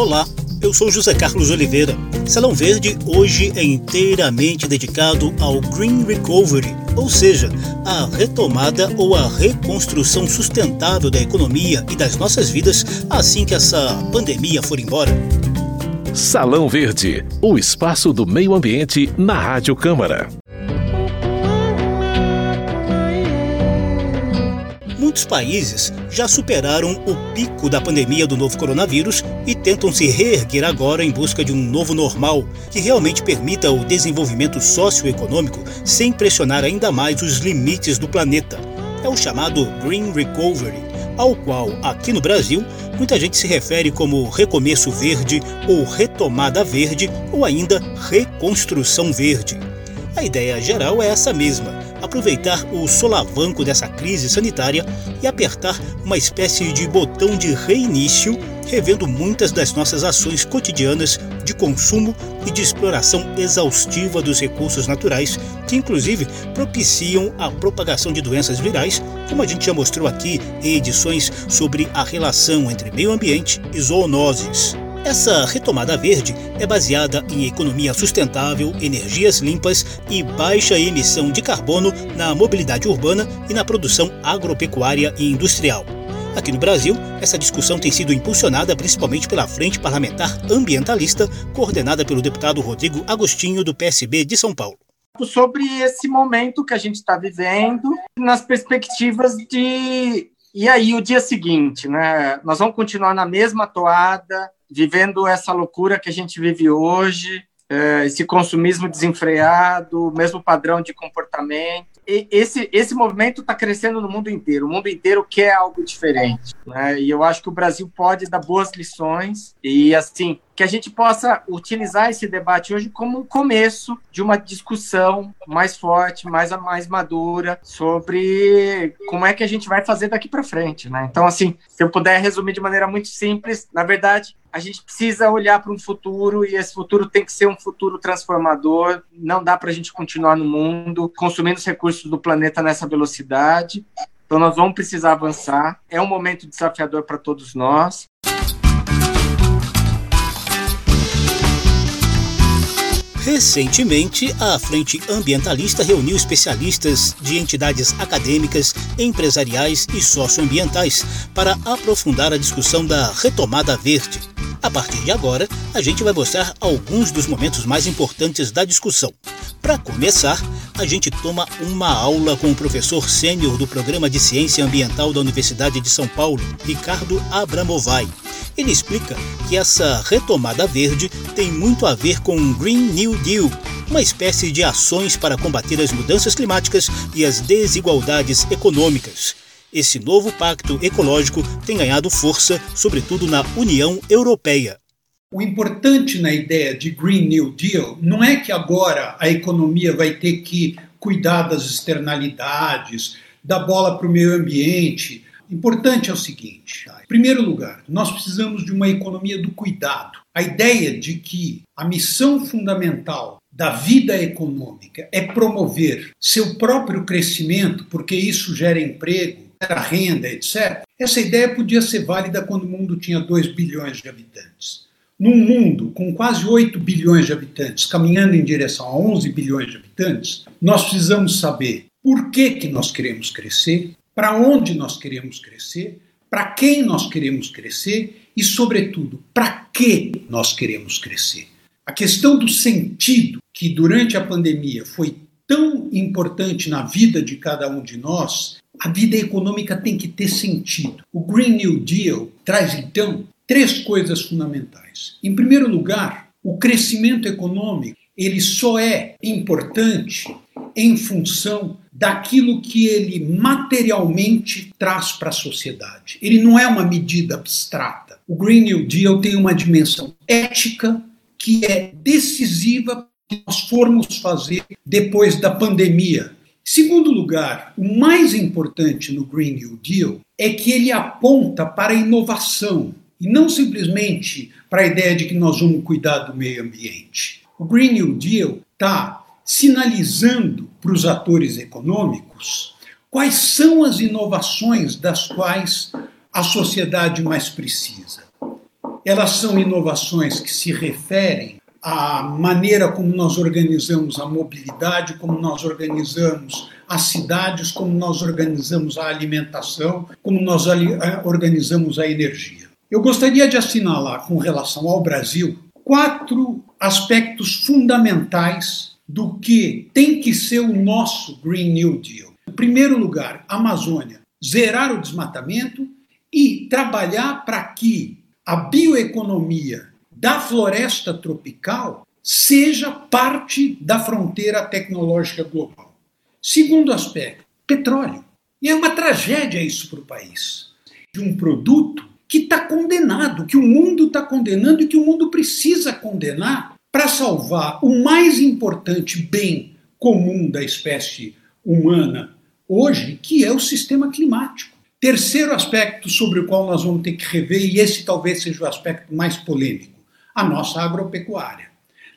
Olá, eu sou José Carlos Oliveira. Salão Verde hoje é inteiramente dedicado ao Green Recovery, ou seja, a retomada ou a reconstrução sustentável da economia e das nossas vidas assim que essa pandemia for embora. Salão Verde, o espaço do meio ambiente na Rádio Câmara. Muitos países já superaram o pico da pandemia do novo coronavírus e tentam se reerguer agora em busca de um novo normal que realmente permita o desenvolvimento socioeconômico sem pressionar ainda mais os limites do planeta. É o chamado Green Recovery, ao qual, aqui no Brasil, muita gente se refere como recomeço verde ou retomada verde ou ainda reconstrução verde. A ideia geral é essa mesma aproveitar o solavanco dessa crise sanitária e apertar uma espécie de botão de reinício, revendo muitas das nossas ações cotidianas de consumo e de exploração exaustiva dos recursos naturais, que inclusive propiciam a propagação de doenças virais, como a gente já mostrou aqui em edições sobre a relação entre meio ambiente e zoonoses. Essa retomada verde é baseada em economia sustentável, energias limpas e baixa emissão de carbono na mobilidade urbana e na produção agropecuária e industrial. Aqui no Brasil, essa discussão tem sido impulsionada principalmente pela Frente Parlamentar Ambientalista, coordenada pelo deputado Rodrigo Agostinho, do PSB de São Paulo. Sobre esse momento que a gente está vivendo, nas perspectivas de. E aí, o dia seguinte, né? Nós vamos continuar na mesma toada, vivendo essa loucura que a gente vive hoje, é, esse consumismo desenfreado, o mesmo padrão de comportamento. E esse, esse movimento está crescendo no mundo inteiro. O mundo inteiro quer algo diferente. Né? E eu acho que o Brasil pode dar boas lições. E, assim, que a gente possa utilizar esse debate hoje como um começo de uma discussão mais forte, mais, mais madura sobre como é que a gente vai fazer daqui para frente, né? Então, assim, se eu puder resumir de maneira muito simples, na verdade, a gente precisa olhar para um futuro e esse futuro tem que ser um futuro transformador. Não dá para a gente continuar no mundo consumindo os recursos do planeta nessa velocidade. Então, nós vamos precisar avançar. É um momento desafiador para todos nós. Recentemente, a Frente Ambientalista reuniu especialistas de entidades acadêmicas, empresariais e socioambientais para aprofundar a discussão da retomada verde. A partir de agora, a gente vai mostrar alguns dos momentos mais importantes da discussão. Para começar, a gente toma uma aula com o professor sênior do Programa de Ciência Ambiental da Universidade de São Paulo, Ricardo Abramovai. Ele explica que essa retomada verde tem muito a ver com o Green New Deal, uma espécie de ações para combater as mudanças climáticas e as desigualdades econômicas. Esse novo pacto ecológico tem ganhado força, sobretudo na União Europeia. O importante na ideia de Green New Deal não é que agora a economia vai ter que cuidar das externalidades, dar bola para o meio ambiente, Importante é o seguinte: tá? em primeiro lugar, nós precisamos de uma economia do cuidado. A ideia de que a missão fundamental da vida econômica é promover seu próprio crescimento, porque isso gera emprego, gera renda, etc. Essa ideia podia ser válida quando o mundo tinha 2 bilhões de habitantes. Num mundo com quase 8 bilhões de habitantes, caminhando em direção a 11 bilhões de habitantes, nós precisamos saber por que, que nós queremos crescer, para onde nós queremos crescer, para quem nós queremos crescer e, sobretudo, para que nós queremos crescer. A questão do sentido, que durante a pandemia foi tão importante na vida de cada um de nós, a vida econômica tem que ter sentido. O Green New Deal traz, então, três coisas fundamentais. Em primeiro lugar, o crescimento econômico ele só é importante em função daquilo que ele materialmente traz para a sociedade. Ele não é uma medida abstrata. O Green New Deal tem uma dimensão ética que é decisiva que nós formos fazer depois da pandemia. Segundo lugar, o mais importante no Green New Deal é que ele aponta para a inovação e não simplesmente para a ideia de que nós vamos cuidar do meio ambiente. O Green New Deal está sinalizando para os atores econômicos quais são as inovações das quais a sociedade mais precisa. Elas são inovações que se referem à maneira como nós organizamos a mobilidade, como nós organizamos as cidades, como nós organizamos a alimentação, como nós eh, organizamos a energia. Eu gostaria de assinalar, com relação ao Brasil, quatro aspectos fundamentais do que tem que ser o nosso Green New Deal. Em primeiro lugar, Amazônia, zerar o desmatamento e trabalhar para que a bioeconomia da floresta tropical seja parte da fronteira tecnológica global. Segundo aspecto, petróleo. E é uma tragédia isso para o país. De um produto que está condenado, que o mundo está condenando e que o mundo precisa condenar para salvar o mais importante bem comum da espécie humana hoje, que é o sistema climático. Terceiro aspecto sobre o qual nós vamos ter que rever, e esse talvez seja o aspecto mais polêmico, a nossa agropecuária.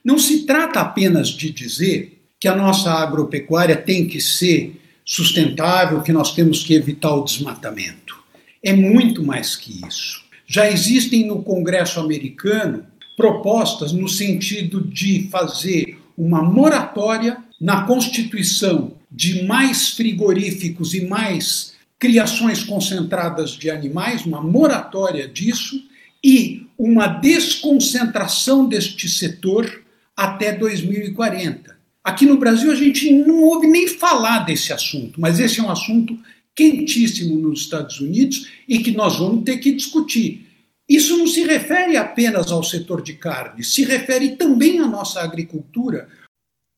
Não se trata apenas de dizer que a nossa agropecuária tem que ser sustentável, que nós temos que evitar o desmatamento. É muito mais que isso. Já existem no Congresso americano propostas no sentido de fazer uma moratória na constituição de mais frigoríficos e mais criações concentradas de animais, uma moratória disso, e uma desconcentração deste setor até 2040. Aqui no Brasil a gente não ouve nem falar desse assunto, mas esse é um assunto quentíssimo nos Estados Unidos e que nós vamos ter que discutir. Isso não se refere apenas ao setor de carne, se refere também à nossa agricultura.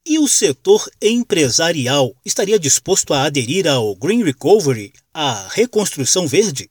E o setor empresarial estaria disposto a aderir ao Green Recovery, a reconstrução verde?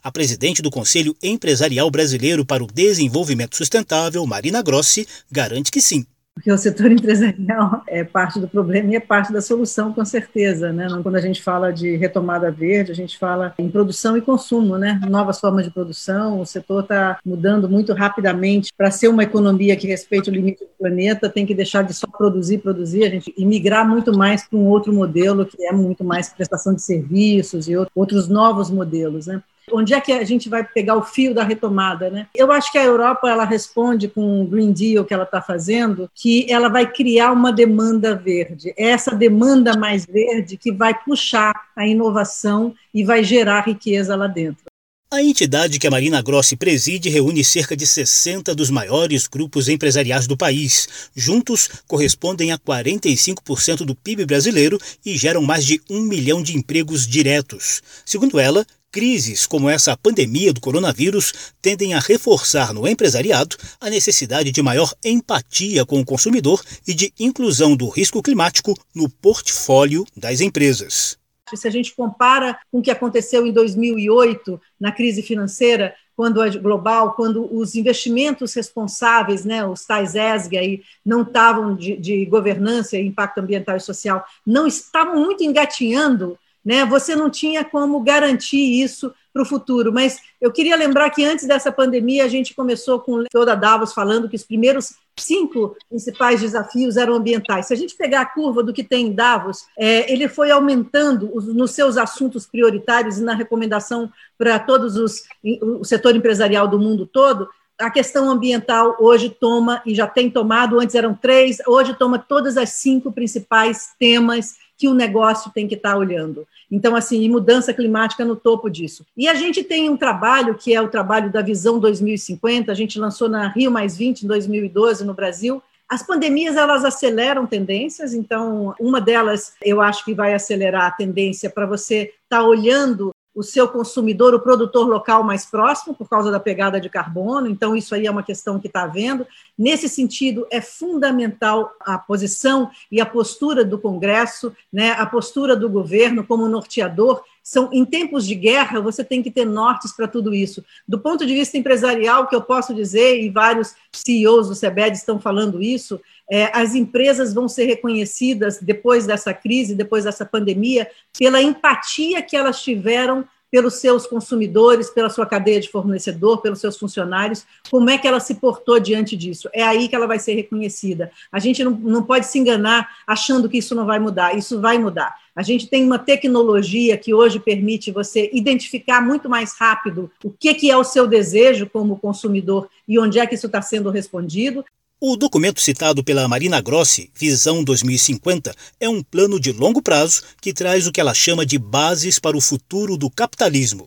A presidente do Conselho Empresarial Brasileiro para o Desenvolvimento Sustentável, Marina Grossi, garante que sim porque o setor empresarial é parte do problema e é parte da solução, com certeza. Né? Quando a gente fala de retomada verde, a gente fala em produção e consumo, né? novas formas de produção. O setor está mudando muito rapidamente. Para ser uma economia que respeite o limite do planeta, tem que deixar de só produzir, produzir, a gente e migrar muito mais para um outro modelo, que é muito mais prestação de serviços e outros novos modelos. Né? Onde é que a gente vai pegar o fio da retomada, né? Eu acho que a Europa ela responde com o Green Deal que ela está fazendo, que ela vai criar uma demanda verde. É essa demanda mais verde que vai puxar a inovação e vai gerar riqueza lá dentro. A entidade que a Marina Grossi preside reúne cerca de 60 dos maiores grupos empresariais do país. Juntos, correspondem a 45% do PIB brasileiro e geram mais de um milhão de empregos diretos. Segundo ela, Crises como essa pandemia do coronavírus tendem a reforçar no empresariado a necessidade de maior empatia com o consumidor e de inclusão do risco climático no portfólio das empresas. Se a gente compara com o que aconteceu em 2008, na crise financeira, quando a global, quando os investimentos responsáveis, né, os tais ESG aí, não estavam de, de governança, impacto ambiental e social, não estavam muito engatinhando né? Você não tinha como garantir isso para o futuro. Mas eu queria lembrar que antes dessa pandemia a gente começou com toda Davos falando que os primeiros cinco principais desafios eram ambientais. Se a gente pegar a curva do que tem em Davos, é, ele foi aumentando os, nos seus assuntos prioritários e na recomendação para todos os o setor empresarial do mundo todo. A questão ambiental hoje toma e já tem tomado, antes eram três, hoje toma todas as cinco principais temas que o negócio tem que estar tá olhando. Então, assim, mudança climática no topo disso. E a gente tem um trabalho, que é o trabalho da Visão 2050, a gente lançou na Rio Mais 20, em 2012, no Brasil, as pandemias elas aceleram tendências, então uma delas eu acho que vai acelerar a tendência para você estar tá olhando o seu consumidor, o produtor local mais próximo, por causa da pegada de carbono. Então, isso aí é uma questão que está havendo. Nesse sentido, é fundamental a posição e a postura do Congresso, né, a postura do governo como norteador. São, em tempos de guerra, você tem que ter nortes para tudo isso. Do ponto de vista empresarial, que eu posso dizer, e vários CEOs do SEBED estão falando isso, é, as empresas vão ser reconhecidas depois dessa crise, depois dessa pandemia, pela empatia que elas tiveram pelos seus consumidores, pela sua cadeia de fornecedor, pelos seus funcionários, como é que ela se portou diante disso. É aí que ela vai ser reconhecida. A gente não, não pode se enganar achando que isso não vai mudar, isso vai mudar. A gente tem uma tecnologia que hoje permite você identificar muito mais rápido o que, que é o seu desejo como consumidor e onde é que isso está sendo respondido. O documento citado pela Marina Grossi, Visão 2050, é um plano de longo prazo que traz o que ela chama de bases para o futuro do capitalismo.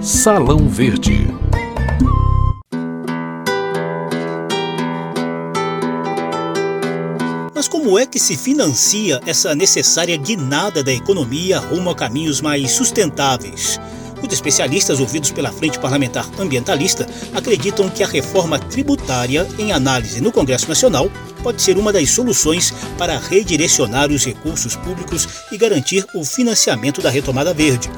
Salão Verde. Mas como é que se financia essa necessária guinada da economia rumo a caminhos mais sustentáveis? Os especialistas ouvidos pela Frente Parlamentar Ambientalista acreditam que a reforma tributária em análise no Congresso Nacional pode ser uma das soluções para redirecionar os recursos públicos e garantir o financiamento da retomada verde.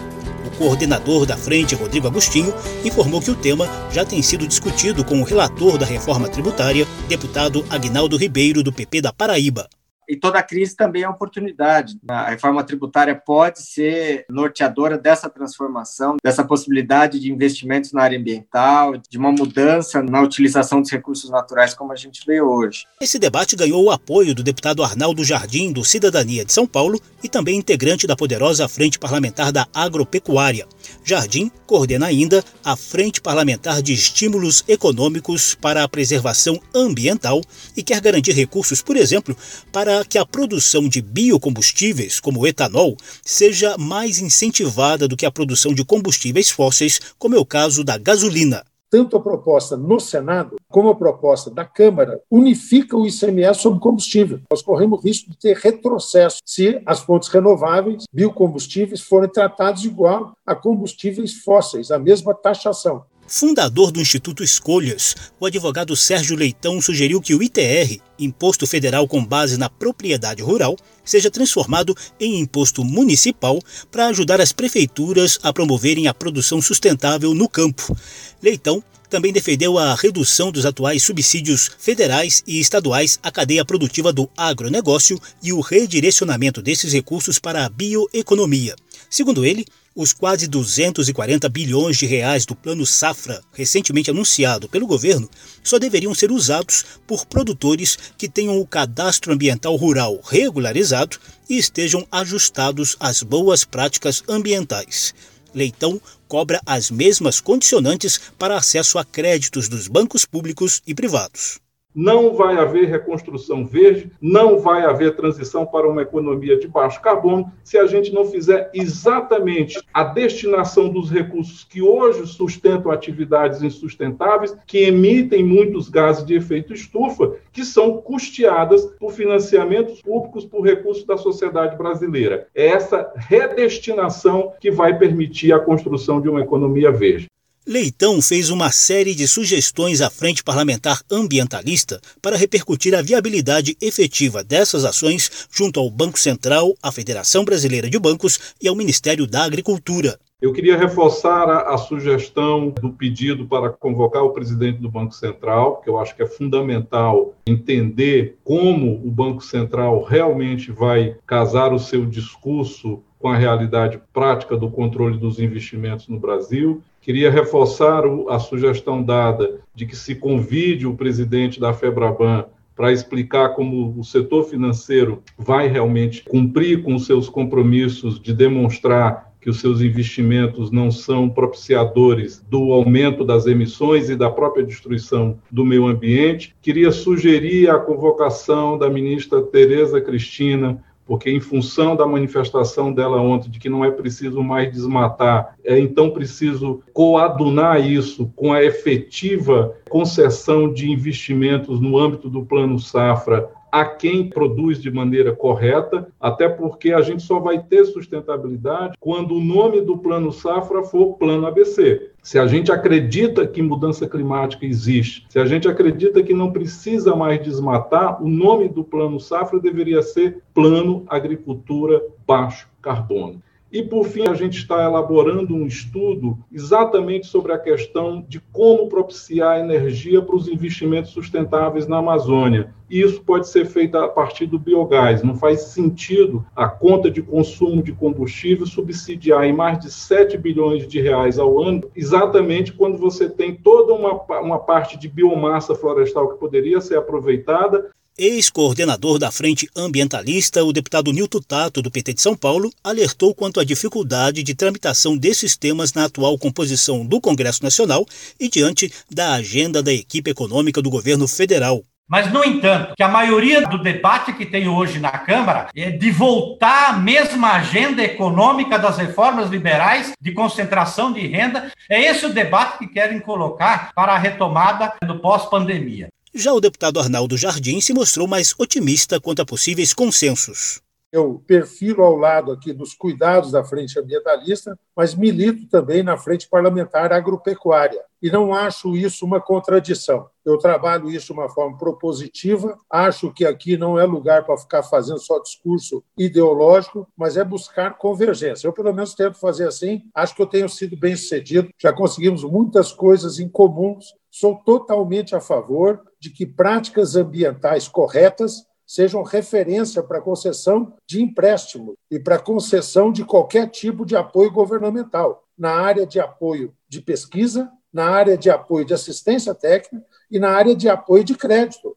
O coordenador da frente, Rodrigo Agostinho, informou que o tema já tem sido discutido com o relator da reforma tributária, deputado Agnaldo Ribeiro, do PP da Paraíba. E toda crise também é oportunidade. A reforma tributária pode ser norteadora dessa transformação, dessa possibilidade de investimentos na área ambiental, de uma mudança na utilização dos recursos naturais como a gente vê hoje. Esse debate ganhou o apoio do deputado Arnaldo Jardim, do Cidadania de São Paulo, e também integrante da poderosa Frente Parlamentar da Agropecuária. Jardim coordena ainda a Frente Parlamentar de Estímulos Econômicos para a Preservação Ambiental e quer garantir recursos, por exemplo, para que a produção de biocombustíveis, como o etanol, seja mais incentivada do que a produção de combustíveis fósseis, como é o caso da gasolina tanto a proposta no Senado como a proposta da Câmara unifica o ICMS sobre combustível. Nós corremos risco de ter retrocesso se as fontes renováveis, biocombustíveis, forem tratados igual a combustíveis fósseis, a mesma taxação. Fundador do Instituto Escolhas, o advogado Sérgio Leitão sugeriu que o ITR, Imposto Federal com base na propriedade rural, seja transformado em imposto municipal para ajudar as prefeituras a promoverem a produção sustentável no campo. Leitão também defendeu a redução dos atuais subsídios federais e estaduais à cadeia produtiva do agronegócio e o redirecionamento desses recursos para a bioeconomia. Segundo ele, os quase 240 bilhões de reais do Plano Safra, recentemente anunciado pelo governo, só deveriam ser usados por produtores que tenham o cadastro ambiental rural regularizado e estejam ajustados às boas práticas ambientais. Leitão cobra as mesmas condicionantes para acesso a créditos dos bancos públicos e privados não vai haver reconstrução verde, não vai haver transição para uma economia de baixo carbono se a gente não fizer exatamente a destinação dos recursos que hoje sustentam atividades insustentáveis, que emitem muitos gases de efeito estufa, que são custeadas por financiamentos públicos por recursos da sociedade brasileira. É essa redestinação que vai permitir a construção de uma economia verde. Leitão fez uma série de sugestões à Frente Parlamentar Ambientalista para repercutir a viabilidade efetiva dessas ações junto ao Banco Central, à Federação Brasileira de Bancos e ao Ministério da Agricultura. Eu queria reforçar a, a, sugestão do pedido para convocar o presidente do Banco Central, que eu acho que é fundamental entender como o Banco Central realmente vai casar o seu discurso com a realidade prática do controle dos investimentos no Brasil. Queria reforçar a sugestão dada de que se convide o presidente da FEBRABAN para explicar como o setor financeiro vai realmente cumprir com seus compromissos de demonstrar que os seus investimentos não são propiciadores do aumento das emissões e da própria destruição do meio ambiente. Queria sugerir a convocação da ministra Tereza Cristina porque em função da manifestação dela ontem de que não é preciso mais desmatar, é então preciso coadunar isso com a efetiva concessão de investimentos no âmbito do Plano Safra a quem produz de maneira correta, até porque a gente só vai ter sustentabilidade quando o nome do Plano Safra for Plano ABC. Se a gente acredita que mudança climática existe, se a gente acredita que não precisa mais desmatar, o nome do Plano Safra deveria ser Plano Agricultura Baixo Carbono. E, por fim, a gente está elaborando um estudo exatamente sobre a questão de como propiciar energia para os investimentos sustentáveis na Amazônia. E isso pode ser feito a partir do biogás. Não faz sentido a conta de consumo de combustível subsidiar em mais de 7 bilhões de reais ao ano, exatamente quando você tem toda uma, uma parte de biomassa florestal que poderia ser aproveitada Ex-coordenador da Frente Ambientalista, o deputado Nilton Tato, do PT de São Paulo, alertou quanto à dificuldade de tramitação desses temas na atual composição do Congresso Nacional e diante da agenda da equipe econômica do governo federal. Mas, no entanto, que a maioria do debate que tem hoje na Câmara é de voltar à mesma agenda econômica das reformas liberais de concentração de renda. É esse o debate que querem colocar para a retomada do pós-pandemia. Já o deputado Arnaldo Jardim se mostrou mais otimista quanto a possíveis consensos. Eu perfilo ao lado aqui dos cuidados da frente ambientalista, mas milito também na frente parlamentar agropecuária. E não acho isso uma contradição. Eu trabalho isso de uma forma propositiva. Acho que aqui não é lugar para ficar fazendo só discurso ideológico, mas é buscar convergência. Eu, pelo menos, tento fazer assim. Acho que eu tenho sido bem sucedido. Já conseguimos muitas coisas em comuns. Sou totalmente a favor de que práticas ambientais corretas sejam referência para concessão de empréstimo e para concessão de qualquer tipo de apoio governamental, na área de apoio de pesquisa, na área de apoio de assistência técnica e na área de apoio de crédito.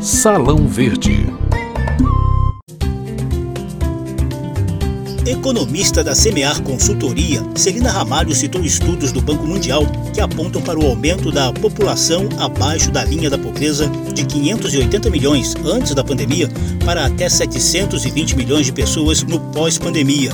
Salão Verde. Economista da Semear Consultoria, Celina Ramalho citou estudos do Banco Mundial que apontam para o aumento da população abaixo da linha da pobreza de 580 milhões antes da pandemia para até 720 milhões de pessoas no pós-pandemia.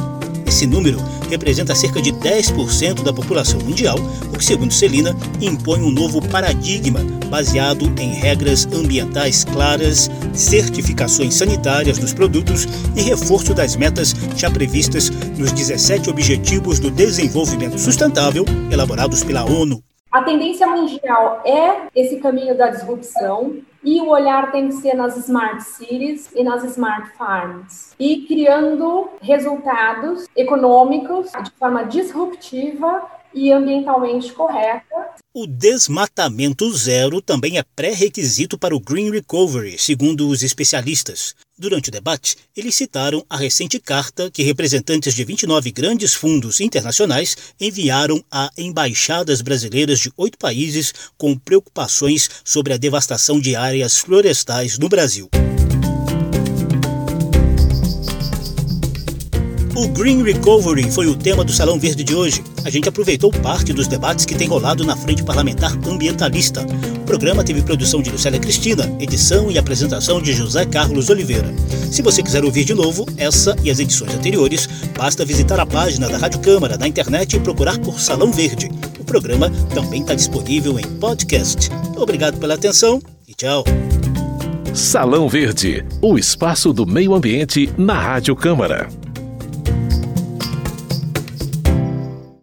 Esse número representa cerca de 10% da população mundial, o que, segundo Celina, impõe um novo paradigma baseado em regras ambientais claras, certificações sanitárias dos produtos e reforço das metas já previstas nos 17 Objetivos do Desenvolvimento Sustentável elaborados pela ONU. A tendência mundial é esse caminho da disrupção e o olhar tem que ser nas smart cities e nas smart farms e criando resultados econômicos de forma disruptiva e ambientalmente correta. O desmatamento zero também é pré-requisito para o Green Recovery, segundo os especialistas. Durante o debate, eles citaram a recente carta que representantes de 29 grandes fundos internacionais enviaram a embaixadas brasileiras de oito países com preocupações sobre a devastação de áreas florestais no Brasil. O Green Recovery foi o tema do Salão Verde de hoje. A gente aproveitou parte dos debates que tem rolado na Frente Parlamentar Ambientalista. O programa teve produção de Lucélia Cristina, edição e apresentação de José Carlos Oliveira. Se você quiser ouvir de novo essa e as edições anteriores, basta visitar a página da Rádio Câmara na internet e procurar por Salão Verde. O programa também está disponível em podcast. Obrigado pela atenção e tchau. Salão Verde, o espaço do meio ambiente na Rádio Câmara.